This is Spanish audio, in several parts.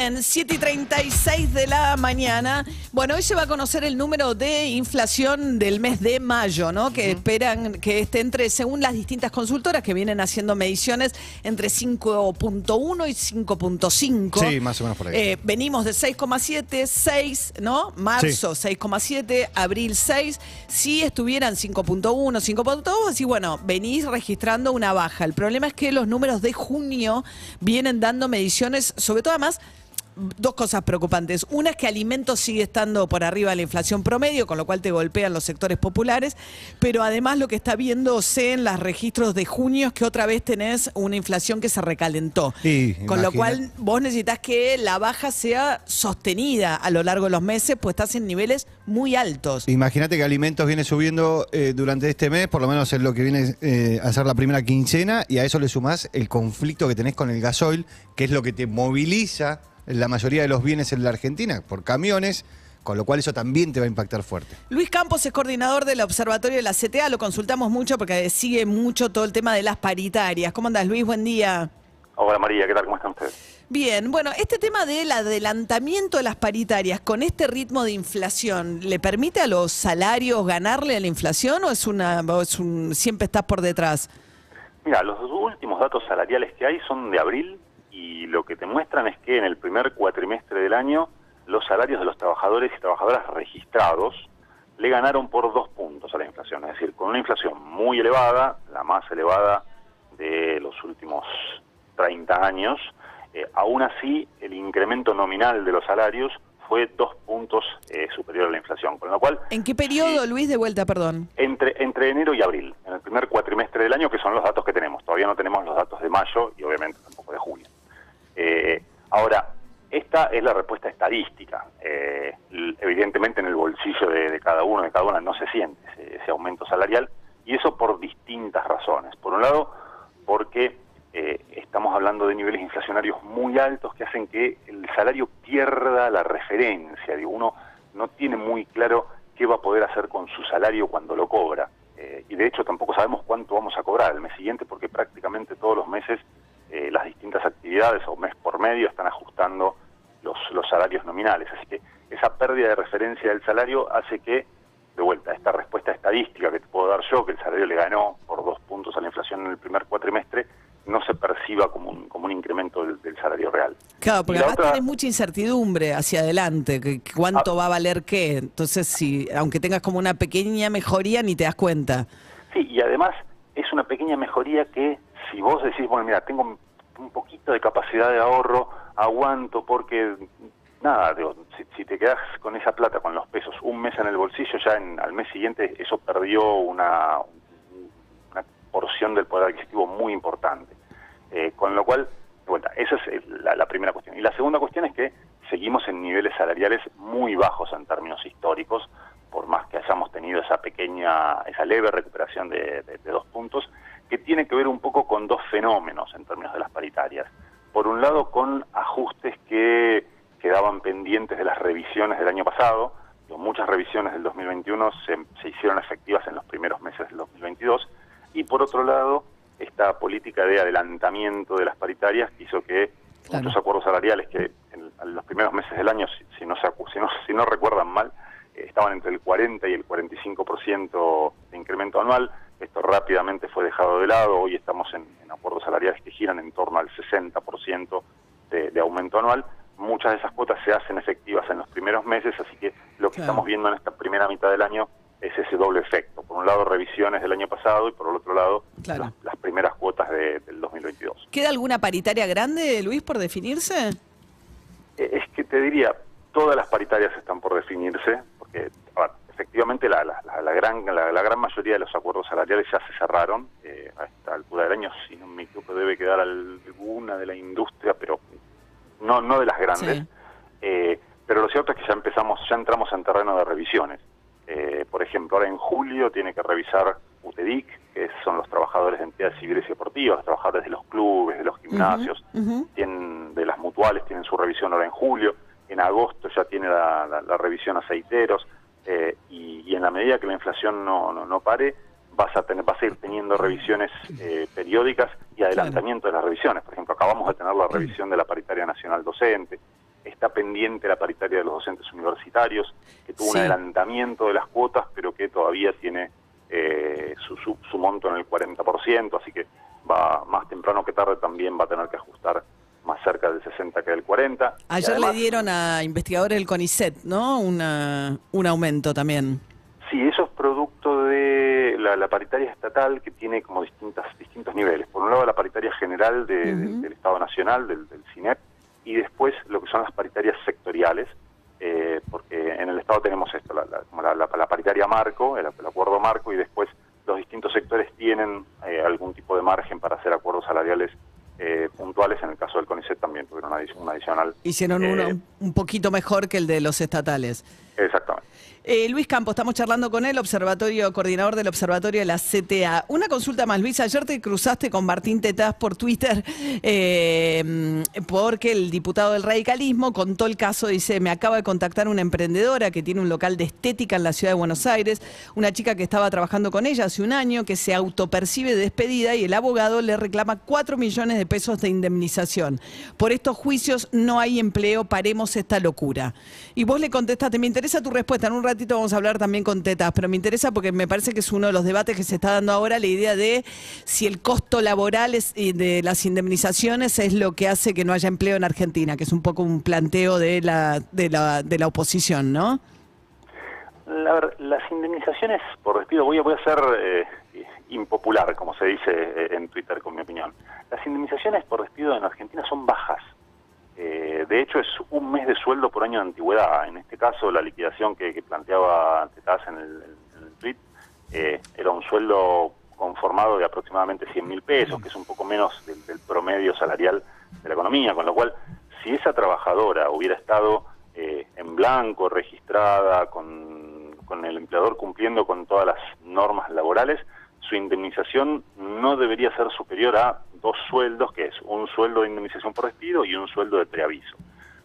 En 7 y 36 de la mañana. Bueno, hoy se va a conocer el número de inflación del mes de mayo, ¿no? Que esperan que esté entre, según las distintas consultoras que vienen haciendo mediciones, entre 5.1 y 5.5. Sí, más o menos por ahí. Eh, venimos de 6,7, 6, ¿no? Marzo 6,7, abril 6. Si estuvieran 5.1, 5.2, así bueno, venís registrando una baja. El problema es que los números de junio vienen dando mediciones, sobre todo además dos cosas preocupantes. Una es que alimentos sigue estando por arriba de la inflación promedio, con lo cual te golpean los sectores populares, pero además lo que está viéndose en los registros de junio es que otra vez tenés una inflación que se recalentó. Sí, con lo cual vos necesitas que la baja sea sostenida a lo largo de los meses, pues estás en niveles muy altos. Imagínate que alimentos viene subiendo eh, durante este mes, por lo menos es lo que viene eh, a ser la primera quincena, y a eso le sumás el conflicto que tenés con el gasoil, que es lo que te moviliza la mayoría de los bienes en la Argentina por camiones, con lo cual eso también te va a impactar fuerte. Luis Campos es coordinador del Observatorio de la CTA, lo consultamos mucho porque sigue mucho todo el tema de las paritarias. ¿Cómo andás, Luis? Buen día. Hola María, ¿qué tal? ¿Cómo están ustedes? Bien, bueno, este tema del adelantamiento de las paritarias con este ritmo de inflación, ¿le permite a los salarios ganarle a la inflación o es una o es un siempre estás por detrás? Mira, los últimos datos salariales que hay son de abril y lo que te muestran es que en el primer cuatrimestre del año los salarios de los trabajadores y trabajadoras registrados le ganaron por dos puntos a la inflación, es decir, con una inflación muy elevada, la más elevada de los últimos 30 años, eh, aún así el incremento nominal de los salarios fue dos puntos eh, superior a la inflación, con lo cual ¿En qué periodo, Luis, de vuelta, perdón? Entre, entre enero y abril, en el primer cuatrimestre del año, que son los datos que tenemos. Todavía no tenemos los datos de mayo y obviamente tampoco de junio. Eh, ahora, esta es la respuesta estadística. Eh, evidentemente en el bolsillo de, cada uno, de cada una, no se siente ese, aumento salarial y eso por distintas razones. Por un lado, porque eh, estamos hablando de niveles inflacionarios muy altos que hacen que el salario pierda la referencia. Digo, uno no tiene muy claro qué va a poder hacer con su salario cuando lo cobra. Eh, y de hecho tampoco sabemos cuánto vamos a cobrar el mes siguiente porque prácticamente todos los meses o mes por medio están ajustando los, los salarios nominales. Así que esa pérdida de referencia del salario hace que, de vuelta, esta respuesta estadística que te puedo dar yo, que el salario le ganó por dos puntos a la inflación en el primer cuatrimestre, no se perciba como un, como un incremento del, del salario real. Claro, porque además otra- tenés mucha incertidumbre hacia adelante, que, que cuánto va a valer qué. Entonces, si aunque tengas como una pequeña mejoría, ni te das cuenta. Sí, y además es una pequeña mejoría que si vos decís, bueno, mira, tengo un- poquito de capacidad de ahorro, aguanto porque, nada, digo, si, si te quedas con esa plata, con los pesos, un mes en el bolsillo, ya en, al mes siguiente eso perdió una, porción del poder adquisitivo muy importante. Eh, con lo cual, de vuelta, esa es la, la primera cuestión. Y la segunda cuestión es que seguimos en niveles salariales muy bajos en términos históricos, por más que hayamos tenido esa pequeña, esa leve recuperación de, de- de dos puntos, que tiene que ver un poco con dos fenómenos en términos de las paritarias. Por un lado, con ajustes que quedaban pendientes de las revisiones del año pasado, muchas revisiones del 2021 se, se hicieron efectivas en los primeros meses del 2022, y por otro lado, esta política de adelantamiento de las paritarias que hizo que Claro. muchos acuerdos salariales que en, en los primeros meses del año, si, si no, se si, no, si no recuerdan mal, estaban entre el 40 y el 45% de incremento anual. Esto rápidamente fue dejado de lado. Hoy estamos en, en acuerdos salariales que giran en torno al 60% de, de aumento anual. Muchas de esas cuotas se hacen efectivas en los primeros meses, así que lo que Claro. estamos viendo en esta primera mitad del año es ese doble efecto. Por un lado, revisiones del año pasado y por el otro lado, Claro. las, las primeras cuotas de- del 2022. ¿Queda alguna paritaria grande, Luis, por definirse? Eh, Es que te diría, todas las paritarias están por definirse, porque efectivamente la, la- la- la gran, la, gran mayoría de los acuerdos salariales ya se cerraron eh, a esta altura del año, si no me equivoco debe quedar alguna de la industria, pero no, no de las grandes. Sí. Eh, pero lo cierto es que ya empezamos, ya entramos en terreno de revisiones. Eh, por ejemplo, ahora en julio tiene que revisar UTEDIC, que son los trabajadores de entidades civiles y deportivas, los trabajadores de los clubes, de los gimnasios, tienen de las mutuales tienen su revisión ahora en julio, en agosto ya tiene la, la- la revisión aceiteros, eh, y, y en la medida que la inflación no, no, no pare, vas a tener, vas a ir teniendo revisiones eh, periódicas y adelantamiento de las revisiones. Por ejemplo, acabamos de tener la revisión de la paritaria nacional docente, está pendiente la paritaria de los docentes universitarios, que tuvo Sí. un adelantamiento de las cuotas, pero que todavía tiene eh, su, su- su monto en el 40%, así que va más temprano que tarde también va a tener que ajustar más cerca del 60 que del 40. Y Ayer además- le dieron a investigadores del CONICET, ¿no? Una, un aumento también. Sí, eso es producto de la, la paritaria estatal que tiene como distintas, distintos niveles. Por un lado la paritaria general de- del Estado Nacional, del, del CINEP, y después lo que son las paritarias sectoriales, eh, porque en el Estado tenemos esto, la, la- la, la- la paritaria marco, el, el acuerdo marco, y después los distintos sectores tienen eh, algún tipo de margen para hacer acuerdos salariales eh, puntuales. En el caso del CONICET también tuvieron una, adi- un adicional. Hicieron eh, uno un poquito mejor que el de los estatales. Exactamente. Eh, Luis Campos, estamos charlando con él, observatorio, coordinador del observatorio de la CTA. Una consulta más, Luis. Ayer te cruzaste con Martín Tetaz por Twitter eh, porque el diputado del radicalismo contó el caso, dice, me acaba de contactar una emprendedora que tiene un local de estética en la ciudad de Buenos Aires, una chica que estaba trabajando con ella hace un año, que se autopercibe despedida y el abogado le reclama 4 millones de pesos de indemnización. Por estos juicios no hay empleo, paremos esta locura. Y vos le contestaste, me interesa tu respuesta, en un ratito vamos a hablar también con Tetas, pero me interesa porque me parece que es uno de los debates que se está dando ahora, la idea de si el costo laboral de las indemnizaciones es lo que hace que no haya empleo en Argentina, que es un poco un planteo de la, de la, de la oposición, ¿no? La las indemnizaciones por despido, voy a, voy a ser eh, impopular, como se dice eh, en Twitter con mi opinión. Las indemnizaciones por despido en Argentina son bajas. Hecho, es un mes de sueldo por año de antigüedad. En este caso, la liquidación que, que planteaba Tetaz en el, en el tweet eh, era un sueldo conformado de aproximadamente 100 mil pesos, que es un poco menos del, del promedio salarial de la economía, con lo cual, si esa trabajadora hubiera estado eh, en blanco, registrada, con, con el empleador cumpliendo con todas las normas laborales, su indemnización no debería ser superior a dos sueldos, que es un sueldo de indemnización por despido y un sueldo de preaviso.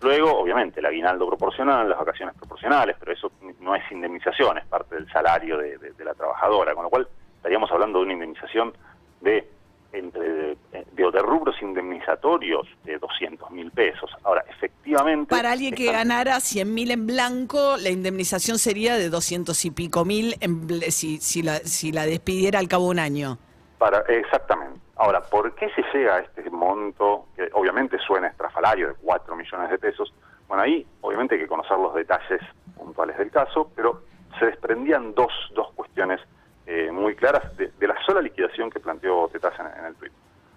Luego, obviamente, el aguinaldo proporcional, las vacaciones proporcionales, pero eso no es indemnización, es parte del salario de, de- de la trabajadora, con lo cual estaríamos hablando de una indemnización de entre de, rubros indemnizatorios de 200 mil pesos. Ahora, efectivamente... Para alguien que están- ganara 100 mil en blanco, la indemnización sería de 200 y pico mil en si, si, la, si la despidiera al cabo de un año. Para, exactamente. Ahora, ¿por qué se llega a este monto que obviamente suena estrafalario de 4 millones de pesos? Bueno, ahí obviamente hay que conocer los detalles puntuales del caso, pero se desprendían dos, dos cuestiones eh, muy claras de, de la sola liquidación que planteó Tetaz en, en el tuit.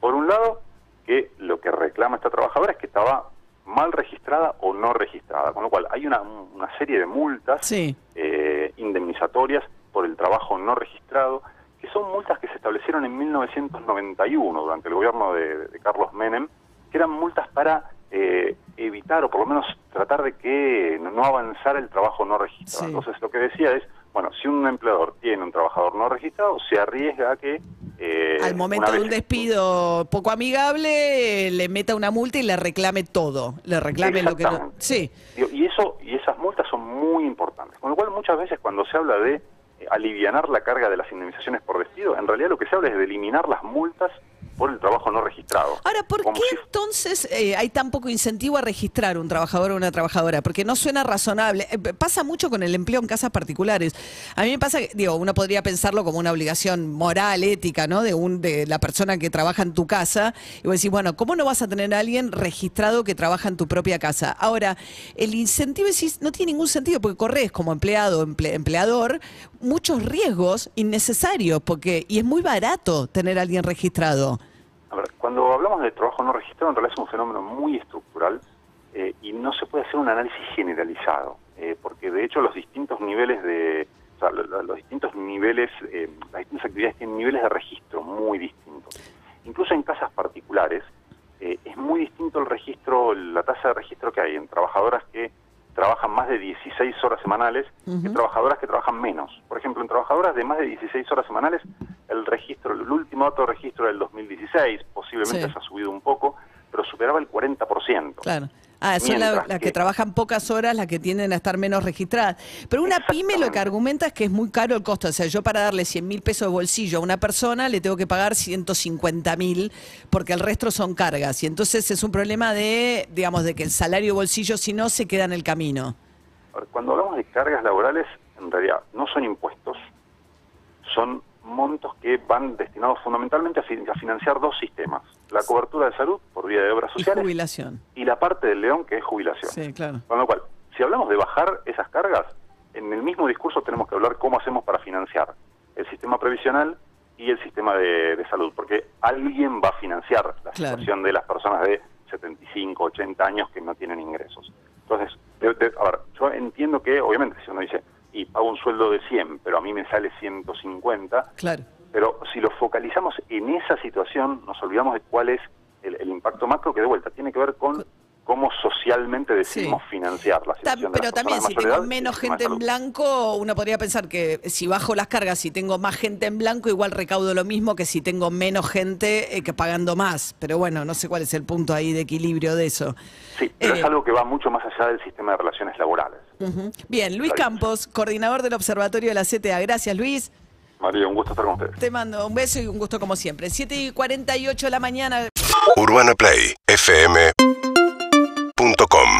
Por un lado, que lo que reclama esta trabajadora es que estaba mal registrada o no registrada, con lo cual hay una, una serie de multas Sí. eh, indemnizatorias por el trabajo no registrado, que son multas que se establecieron en 1991 durante el gobierno de, de Carlos Menem, que eran multas para eh, evitar o por lo menos tratar de que no avanzara el trabajo no registrado. Sí. Entonces lo que decía es, bueno, si un empleador tiene un trabajador no registrado, se arriesga a que... eh, Al momento de un despido poco amigable, le meta una multa y le reclame todo. Le reclame lo que no. Sí. Y eso y esas multas son muy importantes. Con lo cual muchas veces cuando se habla de eh, alivianar la carga de las indemnizaciones por despido, en realidad lo que se habla es de eliminar las multas por el trabajo no registrado. Ahora, ¿por qué si- entonces eh, hay tan poco incentivo a registrar un trabajador o una trabajadora? Porque no suena razonable. Eh, pasa mucho con el empleo en casas particulares. A mí me pasa que, digo, uno podría pensarlo como una obligación moral, ética, ¿no? De, un, de la persona que trabaja en tu casa. Y vos decís, bueno, ¿cómo no vas a tener a alguien registrado que trabaja en tu propia casa? Ahora, el incentivo no tiene ningún sentido porque corres como empleado, emple- empleador, muchos riesgos innecesarios porque y es muy barato tener a alguien registrado. Cuando hablamos de trabajo no registrado, en realidad es un fenómeno muy estructural eh, y no se puede hacer un análisis generalizado, eh, porque de hecho los distintos niveles de, o sea, lo- lo- los distintos niveles, eh, las distintas actividades tienen niveles de registro muy distintos. Incluso en casas particulares es muy distinto el registro, la tasa de registro que hay en trabajadoras que trabajan más de 16 horas semanales que trabajadoras que trabajan menos. Por ejemplo, en trabajadoras de más de 16 horas semanales, el registro, el último de registro del 2016, posiblemente Sí. se ha subido un poco, pero superaba el 40%. Claro. Ah, son la- Mientras las que trabajan pocas horas, las que tienden a estar menos registradas. Pero una pyme lo que argumenta es que es muy caro el costo. O sea, yo para darle 100 mil pesos de bolsillo a una persona le tengo que pagar 150 mil porque el resto son cargas. Y entonces es un problema de, digamos, de que el salario bolsillo si no se queda en el camino. Cuando hablamos de cargas laborales, en realidad no son impuestos, son montos que van destinados fundamentalmente a, fi- a financiar dos sistemas. La cobertura de salud por vía de obras Y sociales jubilación. y la parte del león que es jubilación. Sí, claro. Con lo cual, si hablamos de bajar esas cargas, en el mismo discurso tenemos que hablar cómo hacemos para financiar el sistema previsional y el sistema de, de salud, porque alguien va a financiar la Claro. situación de las personas de 75, 80 años que no tienen ingresos. Entonces, de- de- a ver, yo entiendo que, obviamente, si uno dice, y pago un sueldo de 100, pero a mí me sale 150, Claro. pero si lo focalizamos en esa situación, nos olvidamos de cuál es el, el impacto macro, que de vuelta tiene que ver con cómo socialmente decidimos Sí. financiar la Ta- situación de Pero las también, si tengo edad menos gente en blanco, uno podría pensar que si bajo las cargas, si tengo más gente en blanco, igual recaudo lo mismo que si tengo menos gente eh, que pagando más. Pero bueno, no sé cuál es el punto ahí de equilibrio de eso. Sí, pero Eh, es algo que va mucho más allá del sistema de relaciones laborales. Bien, Luis. Campos, coordinador del Observatorio de la CTA. Gracias, Luis. María, un gusto estar con ustedes. Te mando un beso y un gusto como siempre. 7 y 48 de la mañana. Urbana Play fm.com radiocomunidad.com.